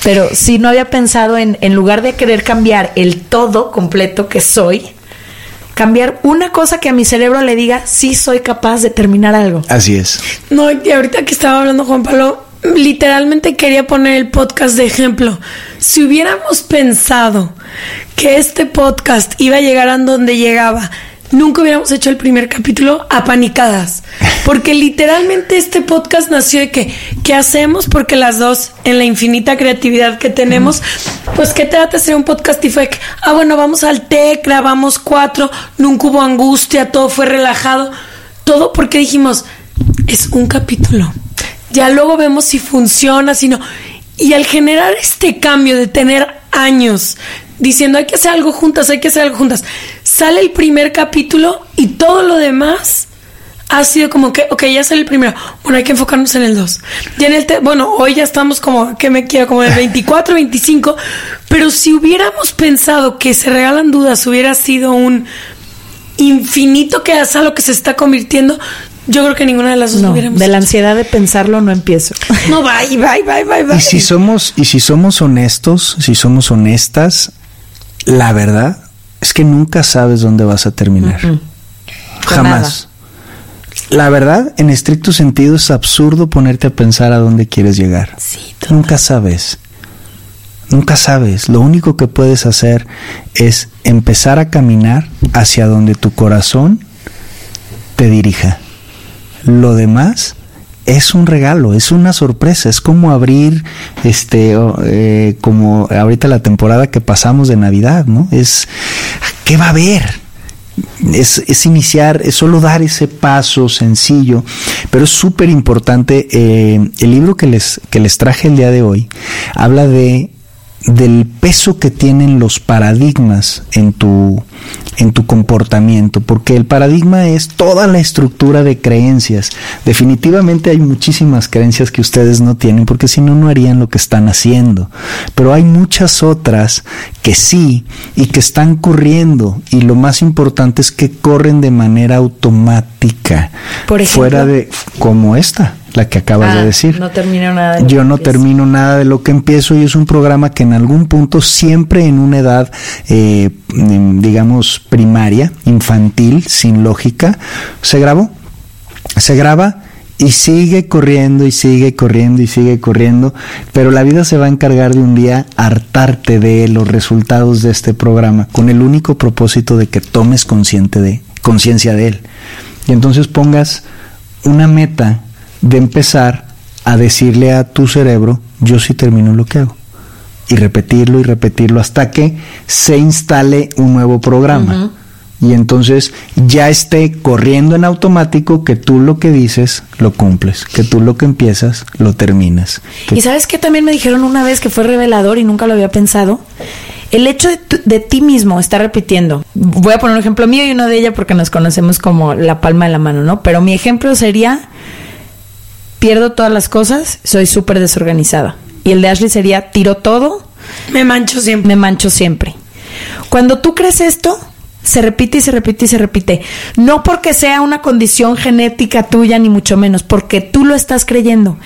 Pero si no había pensado en, en lugar de querer cambiar el todo completo que soy, cambiar una cosa que a mi cerebro le diga, sí soy capaz de terminar algo. Así es. No, y ahorita que estaba hablando Juan Pablo, literalmente quería poner el podcast de ejemplo. Si hubiéramos pensado que este podcast iba a llegar a donde llegaba, nunca hubiéramos hecho el primer capítulo apanicadas. Porque literalmente este podcast nació de que, ¿qué hacemos? Porque las dos, en la infinita creatividad que tenemos, pues, ¿qué trata de hacer un podcast? Y fue que, ah, bueno, vamos al TEC, grabamos cuatro, nunca hubo angustia, todo fue relajado. Todo porque dijimos, es un capítulo. Ya luego vemos si funciona, si no. Y al generar este cambio de tener años diciendo hay que hacer algo juntas, hay que hacer algo juntas, sale el primer capítulo y todo lo demás ha sido como que, ok, ya sale el primero, bueno, hay que enfocarnos en el dos. Y en el, bueno, hoy ya estamos como, que me quiero, como el 24, 25, pero si hubiéramos pensado que se regalan dudas, hubiera sido un infinito que es a lo que se está convirtiendo, yo creo que ninguna de las dos No, hubiéramos de la ansiedad de pensarlo no empiezo. No, bye, bye, bye, bye, bye. Y si somos, y si somos honestos, si somos honestas, la verdad es que nunca sabes dónde vas a terminar. Jamás. La verdad, en estricto sentido, es absurdo ponerte a pensar a dónde quieres llegar. Nunca sabes. Nunca sabes. Lo único que puedes hacer es empezar a caminar hacia donde tu corazón te dirija. Lo demás es un regalo, es una sorpresa, es como abrir, este, eh, como ahorita la temporada que pasamos de Navidad, ¿no? Es, ¿qué va a haber? Es, es iniciar, es solo dar ese paso sencillo, pero es súper importante. eh, el libro que les, que les traje el día de hoy habla de del peso que tienen los paradigmas en tu en tu comportamiento, porque el paradigma es toda la estructura de creencias. Definitivamente hay muchísimas creencias que ustedes no tienen, porque si no no harían lo que están haciendo. Pero hay muchas otras que sí y que están corriendo y lo más importante es que corren de manera automática, Por ejemplo. fuera de como esta, la que acabas Ah, de decir. no termino nada de Yo no empiezo. termino nada de lo que empiezo y es un programa que en algún punto, siempre en una edad, eh, digamos, primaria, infantil, sin lógica, se grabó. Se graba y sigue corriendo y sigue corriendo y sigue corriendo, pero la vida se va a encargar de un día hartarte de los resultados de este programa con el único propósito de que tomes consciente de conciencia de él. Y entonces pongas una meta de empezar a decirle a tu cerebro, yo sí termino lo que hago. Y repetirlo y repetirlo hasta que se instale un nuevo programa. Y entonces ya esté corriendo en automático que tú lo que dices lo cumples, que tú lo que empiezas lo terminas. Y sabes que también me dijeron una vez que fue revelador y nunca lo había pensado. El hecho de, ti mismo estar repitiendo. Voy a poner un ejemplo mío y uno de ella porque nos conocemos como la palma de la mano, ¿no? Pero mi ejemplo sería, pierdo todas las cosas, soy súper desorganizada. Y el de Ashley sería, tiro todo, Me mancho siempre. me mancho siempre. Cuando tú crees esto, se repite y se repite y se repite. No porque sea una condición genética tuya, ni mucho menos, porque tú lo estás creyendo.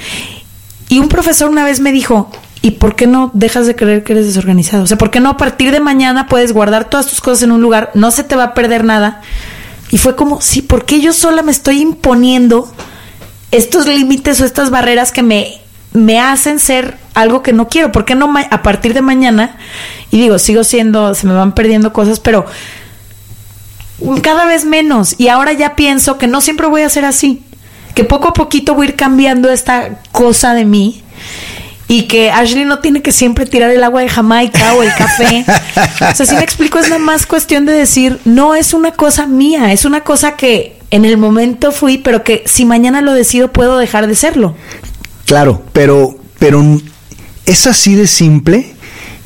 Y un profesor una vez me dijo, ¿y por qué no dejas de creer que eres desorganizado? O sea, ¿por qué no a partir de mañana puedes guardar todas tus cosas en un lugar? No se te va a perder nada. Y fue como, sí, ¿por qué yo sola me estoy imponiendo estos límites o estas barreras que me, me hacen ser algo que no quiero? ¿Por qué no a partir de mañana? Y digo, sigo siendo, se me van perdiendo cosas, pero cada vez menos. Y ahora ya pienso que no siempre voy a ser así. Que poco a poquito voy a ir cambiando esta cosa de mí. Y que Ashley no tiene que siempre tirar el agua de Jamaica o el café. o sea, si me explico, es nada más cuestión de decir, no es una cosa mía, es una cosa que en el momento fui, pero que si mañana lo decido puedo dejar de serlo. Claro, pero, pero es así de simple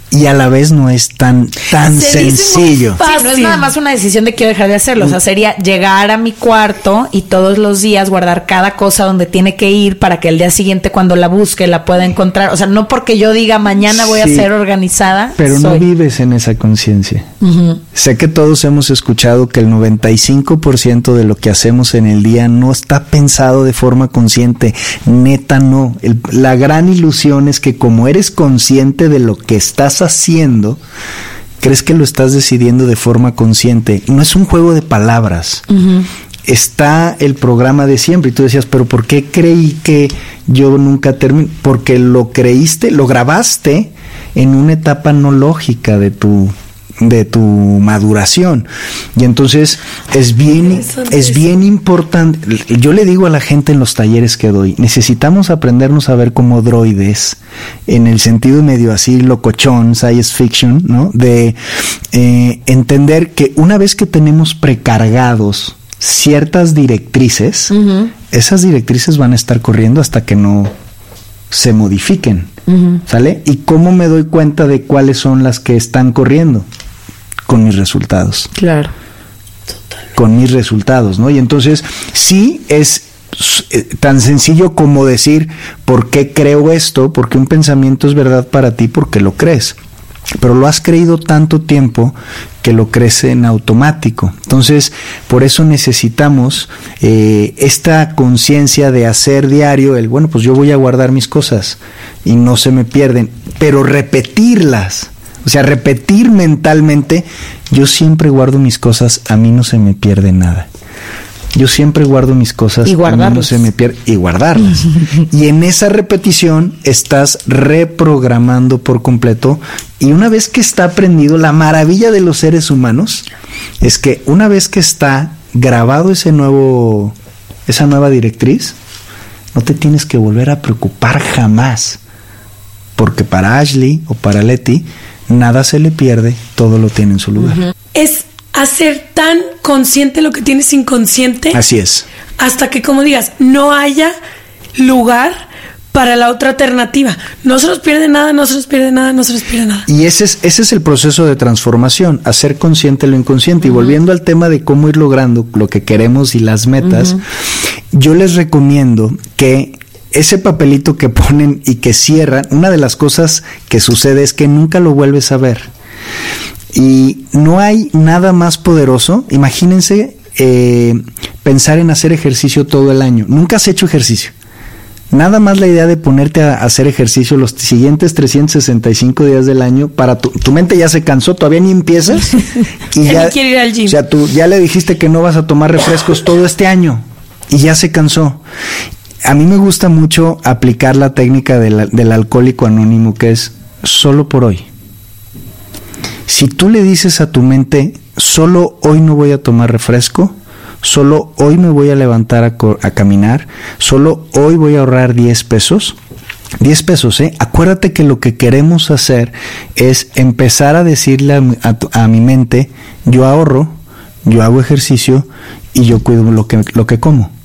y a la vez no es tan tan Se dice muy sencillo. Sí, no es nada más una decisión de quiero dejar de hacerlo. O sea, sería llegar a mi cuarto y todos los días guardar cada cosa donde tiene que ir para que el día siguiente cuando la busque la pueda encontrar. O sea, no porque yo diga mañana voy Sí. a ser organizada. Pero no vives en esa conciencia. Sé que todos hemos escuchado que el 95% de lo que hacemos en el día no está pensado de forma consciente. Neta no. El- la gran ilusión es que como eres consciente de lo que estás haciendo, crees que lo estás decidiendo de forma consciente. No es un juego de palabras. Está el programa de siempre y tú decías, pero ¿por qué creí que yo nunca termino? Porque lo creíste, lo grabaste en una etapa no lógica de tu de tu maduración. Y entonces es bien es bien importante yo le digo a la gente en los talleres que doy necesitamos aprendernos a ver como droides en el sentido medio así locochón science fiction no de eh, entender que una vez que tenemos precargados ciertas directrices esas directrices van a estar corriendo hasta que no se modifiquen ¿sale? y cómo me doy cuenta de cuáles son las que están corriendo con mis resultados Claro. con mis resultados, ¿no? Y entonces sí es eh, tan sencillo como decir, ¿por qué creo esto? Porque un pensamiento es verdad para ti porque lo crees. Pero lo has creído tanto tiempo que lo crees en automático. Entonces, por eso necesitamos eh, esta conciencia de hacer diario el, bueno, pues yo voy a guardar mis cosas y no se me pierden, pero repetirlas. O sea, repetir mentalmente, yo siempre guardo mis cosas, a mí no se me pierde nada. Yo siempre guardo mis cosas, Y a mí no guardarlas. se me pierde y guardarlas. y en esa repetición estás reprogramando por completo y una vez que está aprendido, la maravilla de los seres humanos es que una vez que está grabado ese nuevo esa nueva directriz, no te tienes que volver a preocupar jamás. Porque para Ashley o para Letty, nada se le pierde, todo lo tiene en su lugar. Es hacer tan consciente lo que tienes inconsciente Así es. hasta que, como digas, no haya lugar para la otra alternativa. No se nos pierde nada, no se nos pierde nada, no se nos pierde nada. Y ese es, ese es el proceso de transformación, hacer consciente lo inconsciente. Y volviendo al tema de cómo ir logrando lo que queremos y las metas, yo les recomiendo que ese papelito que ponen y que cierran, una de las cosas que sucede es que nunca lo vuelves a ver. Y no hay nada más poderoso. Imagínense eh, pensar en hacer ejercicio todo el año. Nunca has hecho ejercicio. Nada más la idea de ponerte a hacer ejercicio los siguientes 365 días del año para tu, tu mente ya se cansó, todavía ni empiezas y Ya ya, ni quiere ir al gym. o sea, tú ya le dijiste que no vas a tomar refrescos todo este año y ya se cansó. A mí me gusta mucho aplicar la técnica del, del alcohólico anónimo que es solo por hoy. Si tú le dices a tu mente, solo hoy no voy a tomar refresco, solo hoy me voy a levantar a, a caminar, solo hoy voy a ahorrar 10 pesos. 10 pesos, ¿eh? Acuérdate que lo que queremos hacer es empezar a decirle a, a mi mente, yo ahorro, yo hago ejercicio y yo cuido lo que, lo que como.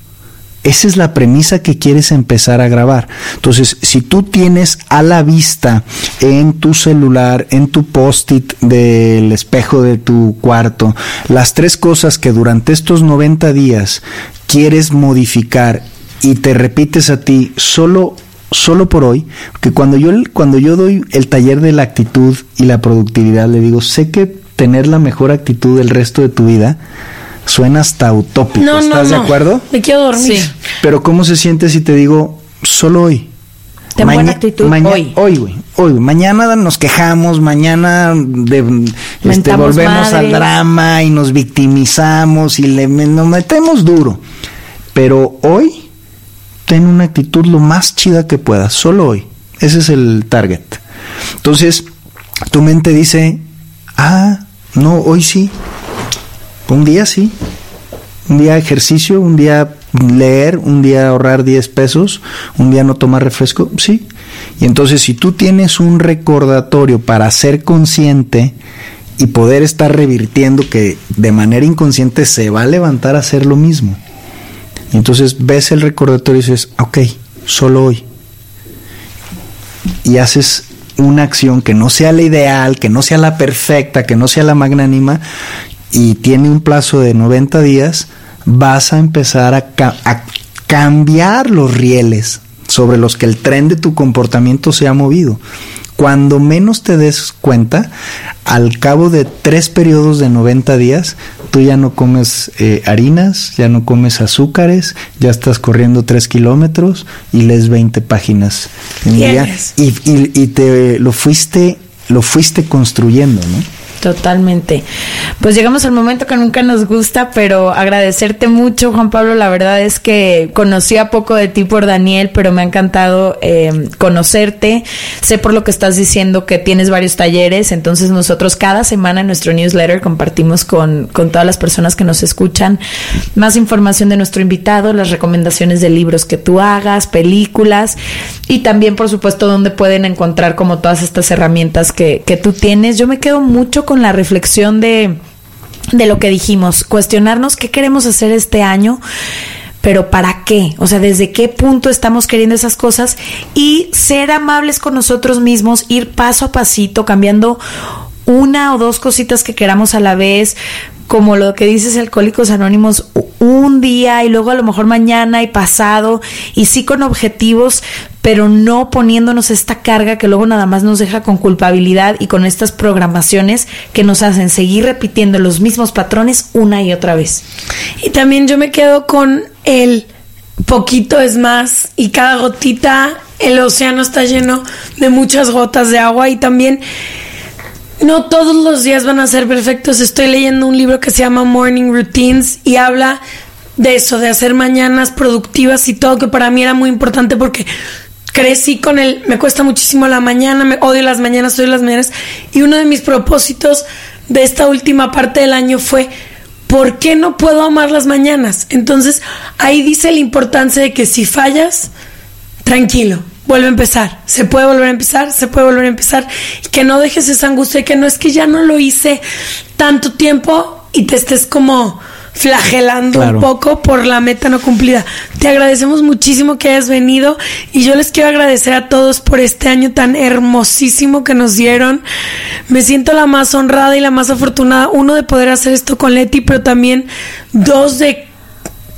Esa es la premisa que quieres empezar a grabar. Entonces, si tú tienes a la vista en tu celular, en tu post-it del espejo de tu cuarto, las tres cosas que durante estos 90 días quieres modificar y te repites a ti solo solo por hoy, que cuando yo cuando yo doy el taller de la actitud y la productividad le digo, sé que tener la mejor actitud el resto de tu vida suena hasta utópico, No, ¿estás no. de acuerdo? Me quiero dormir. Sí. Pero ¿cómo se siente si te digo solo hoy? Ten buena actitud maña- hoy. Hoy, güey. Hoy. Mañana nos quejamos, mañana de- este, volvemos al drama y nos victimizamos y le me- nos metemos duro. Pero hoy, ten una actitud lo más chida que puedas, solo hoy. Ese es el target. Entonces, tu mente dice, ah, no, hoy sí. Un día sí. Un día ejercicio, un día leer, un día ahorrar 10 pesos, un día no tomar refresco, sí. Y entonces si tú tienes un recordatorio para ser consciente y poder estar revirtiendo que de manera inconsciente se va a levantar a hacer lo mismo. Y entonces ves el recordatorio y dices, ok, solo hoy. Y haces una acción que no sea la ideal, que no sea la perfecta, que no sea la magnánima, y tiene un plazo de 90 días, vas a empezar a, a cambiar los rieles sobre los que el tren de tu comportamiento se ha movido. Cuando menos te des cuenta, al cabo de tres periodos de 90 días, tú ya no comes eh, harinas, ya no comes azúcares, ya estás corriendo 3 kilómetros y lees 20 páginas en día y, y, y, te lo fuiste, lo fuiste construyendo, ¿no? Totalmente. Pues llegamos al momento que nunca nos gusta, pero agradecerte mucho, Juan Pablo. La verdad es que conocía poco de ti por Daniel, pero me ha encantado eh, conocerte. Sé por lo que estás diciendo que tienes varios talleres, entonces nosotros cada semana en nuestro newsletter compartimos con, con todas las personas que nos escuchan más información de nuestro invitado, las recomendaciones de libros que tú hagas, películas y también, por supuesto, donde pueden encontrar como todas estas herramientas que, que tú tienes. Yo me quedo mucho con con la reflexión de, de lo que dijimos, cuestionarnos qué queremos hacer este año pero ¿para qué? O sea, ¿desde qué punto estamos queriendo esas cosas? Y ser amables con nosotros mismos, ir paso a pasito, cambiando una o dos cositas que queramos a la vez, como lo que dices Alcohólicos Anónimos, un día y luego a lo mejor mañana y pasado, y sí con objetivos, pero no poniéndonos esta carga que luego nada más nos deja con culpabilidad y con estas programaciones que nos hacen seguir repitiendo los mismos patrones una y otra vez. Y también yo me quedo con el poquito es más y cada gotita, el océano está lleno de muchas gotas de agua y también no todos los días van a ser perfectos. Estoy leyendo un libro que se llama Morning Routines y habla de eso, de hacer mañanas productivas y todo, que para mí era muy importante porque crecí con él, me cuesta muchísimo la mañana, me odio las mañanas, odio las mañanas. Y uno de mis propósitos de esta última parte del año fue, ¿por qué no puedo amar las mañanas? Entonces ahí dice la importancia de que si fallas, tranquilo, vuelve a empezar. Se puede volver a empezar, se puede volver a empezar. Y que no dejes esa angustia que no es que ya no lo hice tanto tiempo y te estés como flagelando un poco por la meta no cumplida. Te agradecemos muchísimo que hayas venido y yo les quiero agradecer a todos por este año tan hermosísimo que nos dieron. Me siento la más honrada y la más afortunada, uno de poder hacer esto con Leti, pero también dos de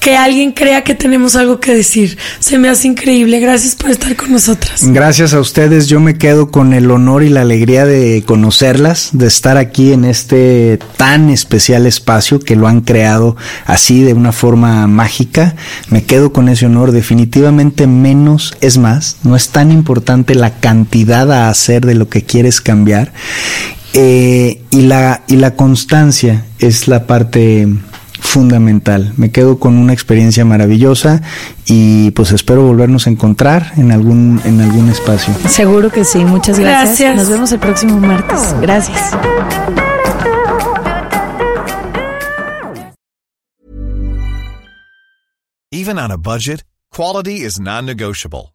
que alguien crea que tenemos algo que decir. Se me hace increíble. Gracias por estar con nosotras. Gracias a ustedes. Yo me quedo con el honor y la alegría de conocerlas, de estar aquí en este tan especial espacio que lo han creado así de una forma mágica. Me quedo con ese honor. Definitivamente menos es más. No es tan importante la cantidad a hacer de lo que quieres cambiar. Eh, y, la, y la constancia es la parte fundamental. Me quedo con una experiencia maravillosa y pues espero volvernos a encontrar en algún en algún espacio. Seguro que sí, muchas gracias. gracias. Nos vemos el próximo martes. Gracias. Even on a budget, quality is non-negotiable.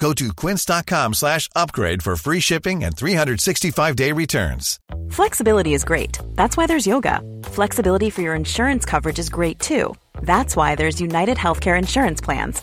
Go to quince.com slash upgrade for free shipping and 365-day returns. Flexibility is great. That's why there's yoga. Flexibility for your insurance coverage is great too. That's why there's United Healthcare Insurance Plans.